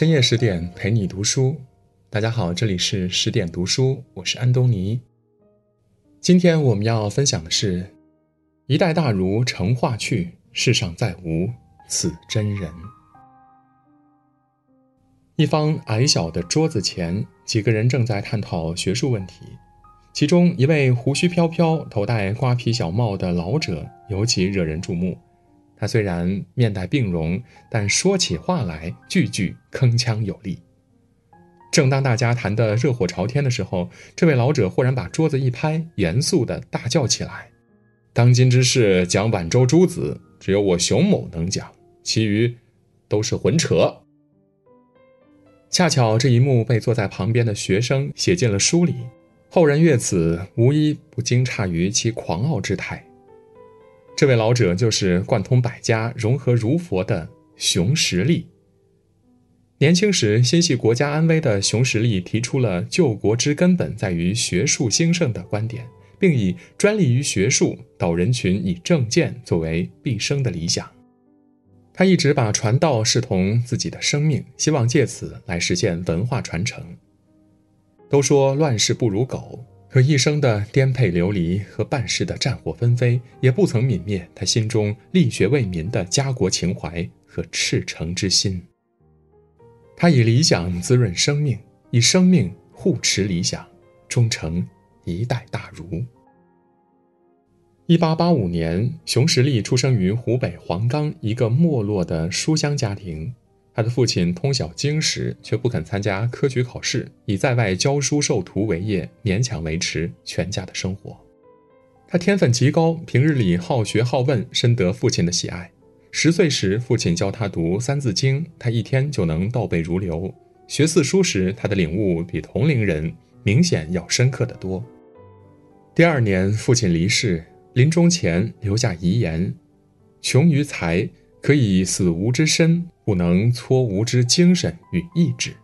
深夜十点陪你读书，大家好，这里是十点读书，我是安东尼。今天我们要分享的是：一代大儒成化去，世上再无此真人。一方矮小的桌子前，几个人正在探讨学术问题。其中一位胡须飘飘、头戴瓜皮小帽的老者尤其惹人注目。他虽然面带病容，但说起话来句句铿锵有力。正当大家谈得热火朝天的时候，这位老者忽然把桌子一拍，严肃地大叫起来：“当今之事，讲晚周诸子，只有我熊某能讲，其余都是混扯。”恰巧这一幕被坐在旁边的学生写进了书里。后人阅此，无一不惊诧于其狂傲之态。这位老者就是贯通百家、融合儒佛的熊十力。年轻时心系国家安危的熊十力提出了“救国之根本在于学术兴盛”的观点，并以专利于学术、导人群以政见作为毕生的理想。他一直把传道视同自己的生命，希望借此来实现文化传承。都说乱世不如狗，可一生的颠沛流离和半世的战火纷飞，也不曾泯灭他心中力学为民的家国情怀和赤诚之心。他以理想滋润生命，以生命护持理想，终成一代大儒。一八八五年，熊十力出生于湖北黄冈一个没落的书香家庭。他的父亲通晓经史，却不肯参加科举考试，以在外教书授徒为业，勉强维持全家的生活。他天分极高，平日里好学好问，深得父亲的喜爱。十岁时，父亲教他读《三字经》，他一天就能倒背如流。学四书时，他的领悟比同龄人明显要深刻得多。第二年，父亲离世，临终前留下遗言：“穷于才。”可以死无之身，不能挫无之精神与意志。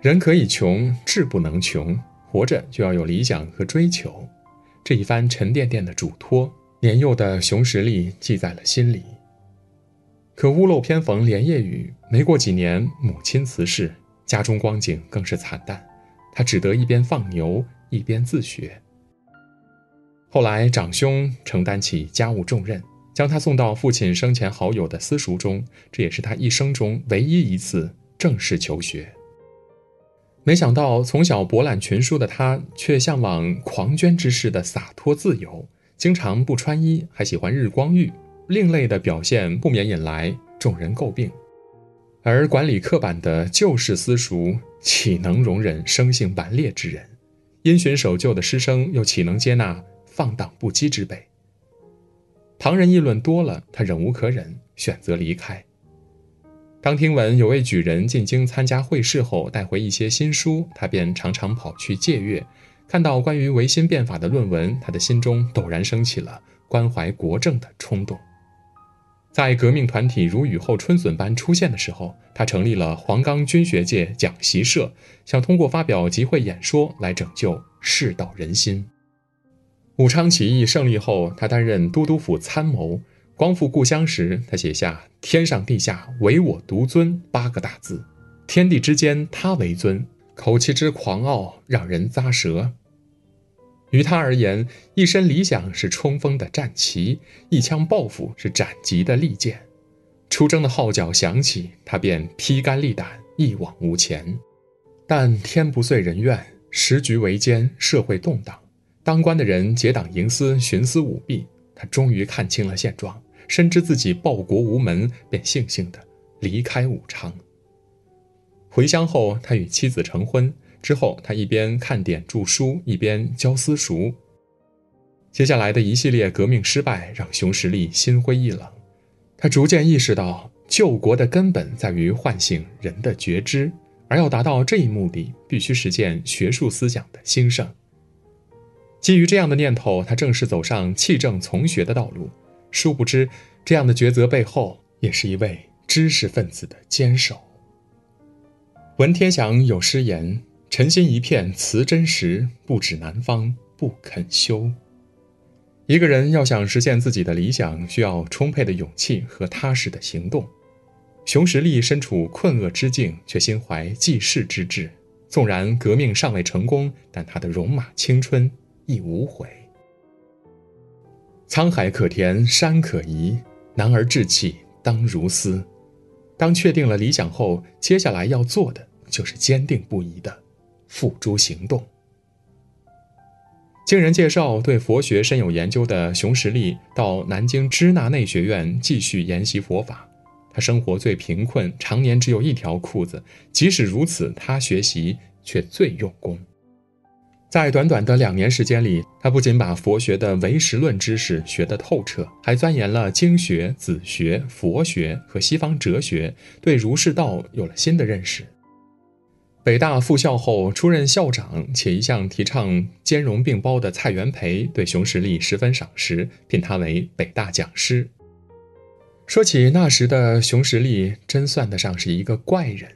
人可以穷，志不能穷。活着就要有理想和追求。这一番沉甸甸的嘱托，年幼的熊十力记在了心里。可屋漏偏逢连夜雨，没过几年，母亲辞世，家中光景更是惨淡。他只得一边放牛，一边自学。后来，长兄承担起家务重任。将他送到父亲生前好友的私塾中，这也是他一生中唯一一次正式求学。没想到从小博览群书的他，却向往狂狷之士的洒脱自由，经常不穿衣，还喜欢日光浴，另类的表现不免引来众人诟病。而管理刻板的旧式私塾，岂能容忍生性顽劣之人？因循守旧的师生，又岂能接纳放荡不羁之辈？旁人议论多了，他忍无可忍，选择离开。当听闻有位举人进京参加会试后带回一些新书，他便常常跑去借阅。看到关于维新变法的论文，他的心中陡然升起了关怀国政的冲动。在革命团体如雨后春笋般出现的时候，他成立了黄冈军学界讲习社，想通过发表集会演说来拯救世道人心。武昌起义胜利后，他担任都督府参谋。光复故乡时，他写下“天上地下唯我独尊”八个大字，天地之间他为尊，口气之狂傲让人咂舌。于他而言，一身理想是冲锋的战旗，一腔抱负是斩棘的利剑。出征的号角响起，他便披肝沥胆，一往无前。但天不遂人愿，时局维艰，社会动荡。当官的人结党营私、徇私舞弊，他终于看清了现状，深知自己报国无门，便悻悻地离开武昌。回乡后，他与妻子成婚。之后，他一边看点著书，一边教私塾。接下来的一系列革命失败，让熊十力心灰意冷。他逐渐意识到，救国的根本在于唤醒人的觉知，而要达到这一目的，必须实现学术思想的兴盛。基于这样的念头，他正式走上弃政从学的道路。殊不知，这样的抉择背后，也是一位知识分子的坚守。文天祥有诗言：“臣心一片辞真实，不止南方不肯休。”一个人要想实现自己的理想，需要充沛的勇气和踏实的行动。熊十力身处困厄之境，却心怀济世之志。纵然革命尚未成功，但他的戎马青春亦无悔。沧海可填，山可移，男儿志气当如斯。当确定了理想后，接下来要做的就是坚定不移的付诸行动。经人介绍，对佛学深有研究的熊十力到南京支那内学院继续研习佛法。他生活最贫困，常年只有一条裤子。即使如此，他学习却最用功。在短短的两年时间里，他不仅把佛学的唯识论知识学得透彻，还钻研了经学、子学、佛学和西方哲学，对儒释道有了新的认识。北大复校后出任校长，且一向提倡兼容并包的蔡元培对熊十力十分赏识，聘他为北大讲师。说起那时的熊十力，真算得上是一个怪人。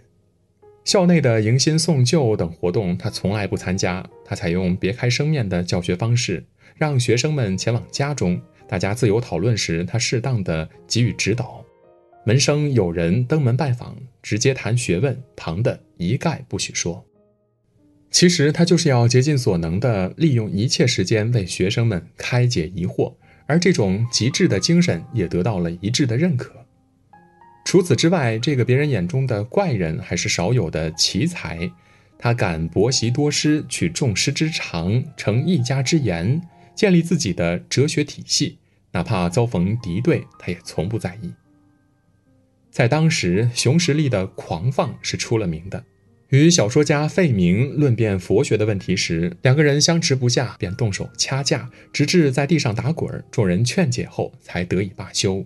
校内的迎新送旧等活动，他从来不参加。他采用别开生面的教学方式，让学生们前往家中，大家自由讨论时，他适当的给予指导。门生有人登门拜访，直接谈学问，旁的一概不许说。其实他就是要竭尽所能的利用一切时间为学生们开解疑惑。而这种极致的精神也得到了一致的认可。除此之外，这个别人眼中的怪人还是少有的奇才。他敢博习多师，取众师之长，成一家之言，建立自己的哲学体系。哪怕遭逢敌对，他也从不在意。在当时，熊十力的狂放是出了名的。与小说家费明论辩佛学的问题时，两个人相持不下，便动手掐架，直至在地上打滚。众人劝解后，才得以罢休。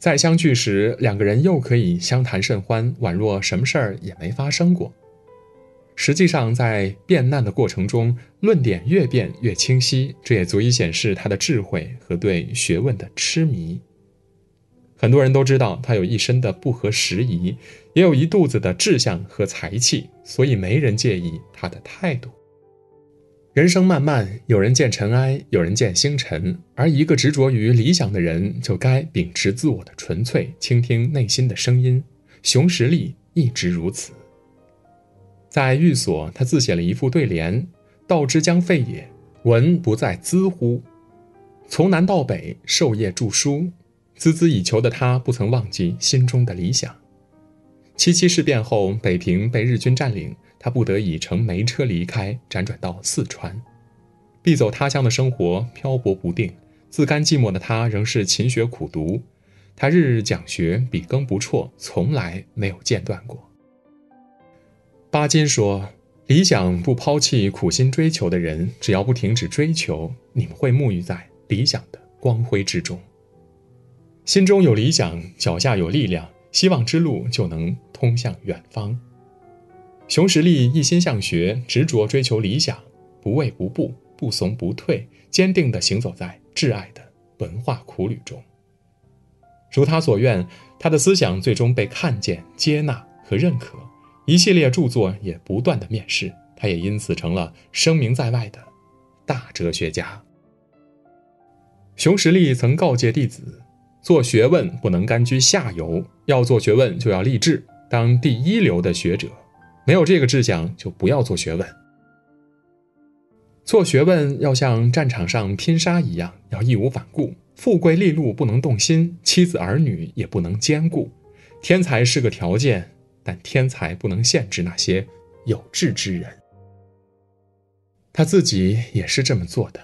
再相聚时，两个人又可以相谈甚欢，宛若什么事儿也没发生过。实际上，在辩难的过程中，论点越辩越清晰，这也足以显示他的智慧和对学问的痴迷。很多人都知道他有一身的不合时宜，也有一肚子的志向和才气，所以没人介意他的态度。人生漫漫，有人见尘埃，有人见星辰，而一个执着于理想的人，就该秉持自我的纯粹，倾听内心的声音。熊十力一直如此。在寓所，他自写了一副对联：“道之将废也，文不在兹乎？从南到北，授业著书。”孜孜以求的他不曾忘记心中的理想。七七事变后，北平被日军占领，他不得已乘煤车离开，辗转到四川，避走他乡的生活，漂泊不定。自甘寂寞的他仍是勤学苦读，他日日讲学，笔耕不辍，从来没有间断过。巴金说：“理想不抛弃苦心追求的人，只要不停止追求，你们会沐浴在理想的光辉之中。”心中有理想，脚下有力量，希望之路就能通向远方。熊十力一心向学，执着追求理想，不畏不步，不怂不退，坚定地行走在挚爱的文化苦旅中。如他所愿，他的思想最终被看见、接纳和认可，一系列著作也不断的面世，他也因此成了声名在外的大哲学家。熊十力曾告诫弟子。做学问不能甘居下游，要做学问就要立志当第一流的学者。没有这个志向，就不要做学问。做学问要像战场上拼杀一样，要义无反顾。富贵利禄不能动心，妻子儿女也不能兼顾。天才是个条件，但天才不能限制那些有志之人。他自己也是这么做的。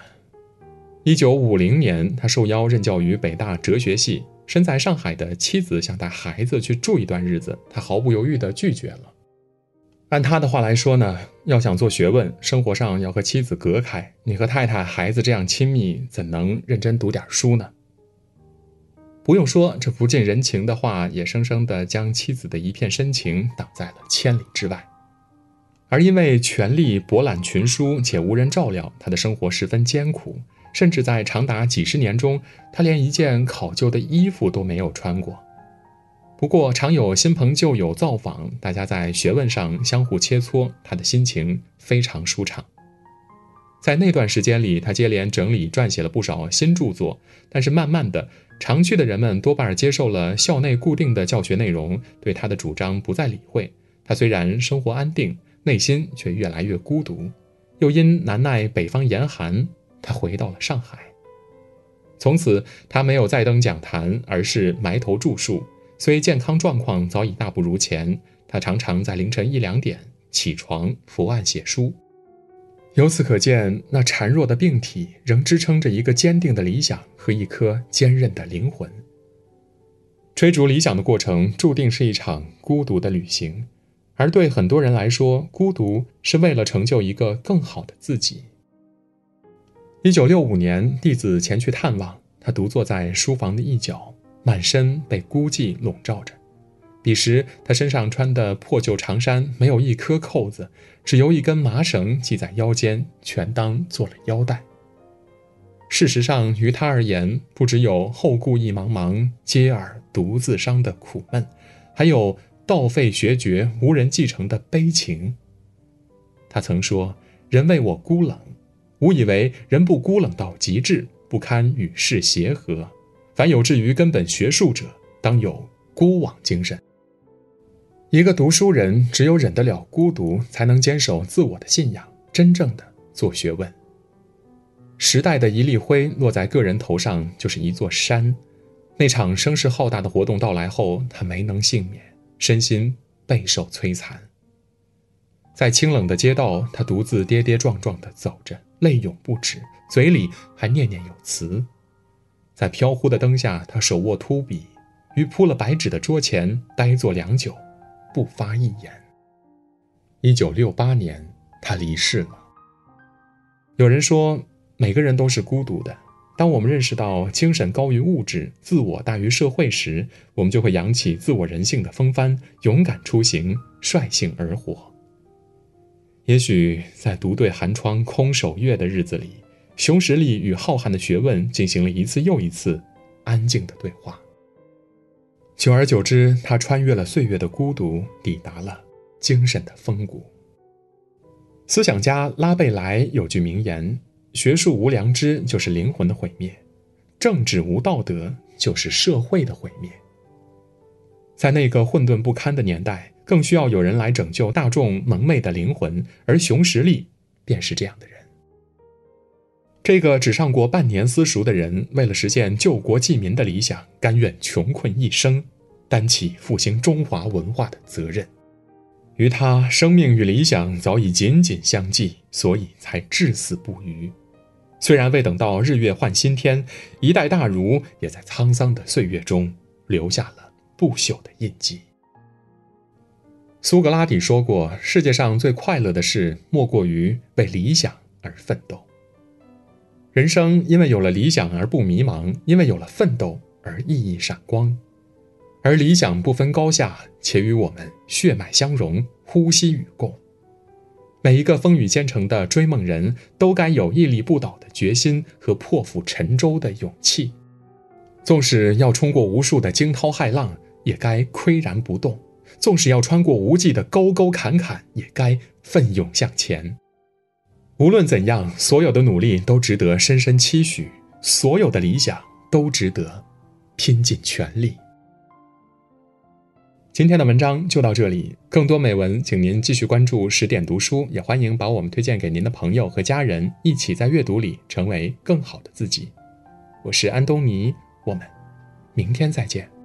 一九五零年，他受邀任教于北大哲学系。身在上海的妻子想带孩子去住一段日子，他毫不犹豫地拒绝了。按他的话来说呢，要想做学问，生活上要和妻子隔开。你和太太、孩子这样亲密，怎能认真读点书呢？不用说，这不近人情的话，也生生地将妻子的一片深情挡在了千里之外。而因为权力博览群书且无人照料，他的生活十分艰苦。甚至在长达几十年中，他连一件考究的衣服都没有穿过。不过，常有新朋旧友造访，大家在学问上相互切磋，他的心情非常舒畅。在那段时间里，他接连整理撰写了不少新著作。但是，慢慢的，常去的人们多半接受了校内固定的教学内容，对他的主张不再理会。他虽然生活安定，内心却越来越孤独。又因难耐北方严寒，他回到了上海。从此，他没有再登讲坛，而是埋头著述。虽健康状况早已大不如前，他常常在凌晨一两点起床伏案写书。由此可见，那孱弱的病体仍支撑着一个坚定的理想和一颗坚韧的灵魂。追逐理想的过程注定是一场孤独的旅行，而对很多人来说，孤独是为了成就一个更好的自己。一九六五年，弟子前去探望他，独坐在书房的一角，满身被孤寂笼罩着。彼时，他身上穿的破旧长衫没有一颗扣子，只由一根麻绳系在腰间，全当做了腰带。事实上，于他而言，不只有后顾意茫茫，嗟尔独自伤的苦闷，还有道废学绝，无人继承的悲情。他曾说：“人为我孤冷，吾以为人不孤冷到极致，不堪与世协和。凡有志于根本学术者，当有孤往精神。”一个读书人，只有忍得了孤独，才能坚守自我的信仰，真正的做学问。时代的一粒灰落在个人头上，就是一座山。那场声势浩大的活动到来后，他没能幸免，身心备受摧残。在清冷的街道，他独自跌跌撞撞地走着，泪涌不止，嘴里还念念有词。在飘忽的灯下，他手握秃笔，于铺了白纸的桌前呆坐良久。不发一言。一九六八年，他离世了。有人说，每个人都是孤独的。当我们认识到精神高于物质，自我大于社会时，我们就会扬起自我人性的风帆，勇敢出行，率性而活。也许在独对寒窗空守月的日子里，熊十力与浩瀚的学问进行了一次又一次安静的对话。久而久之，他穿越了岁月的孤独，抵达了精神的峰谷。思想家拉贝莱有句名言：“学术无良知，就是灵魂的毁灭；政治无道德，就是社会的毁灭。”在那个混沌不堪的年代，更需要有人来拯救大众蒙昧的灵魂，而熊十力便是这样的人。这个只上过半年私塾的人，为了实现救国济民的理想，甘愿穷困一生，担起复兴中华文化的责任。于他，生命与理想早已紧紧相系，所以才至死不渝。虽然未等到日月换新天，一代大儒也在沧桑的岁月中留下了不朽的印记。苏格拉底说过：“世界上最快乐的事，莫过于为理想而奋斗。”人生因为有了理想而不迷茫，因为有了奋斗而熠熠闪光，而理想不分高下，且与我们血脉相融，呼吸与共。每一个风雨兼程的追梦人都该有屹立不倒的决心和破釜沉舟的勇气，纵使要冲过无数的惊涛骇浪，也该岿然不动；纵使要穿过无际的沟沟坎坎，也该奋勇向前。无论怎样，所有的努力都值得深深期许，所有的理想都值得拼尽全力。今天的文章就到这里，更多美文，请您继续关注十点读书，也欢迎把我们推荐给您的朋友和家人，一起在阅读里成为更好的自己。我是安东尼，我们明天再见。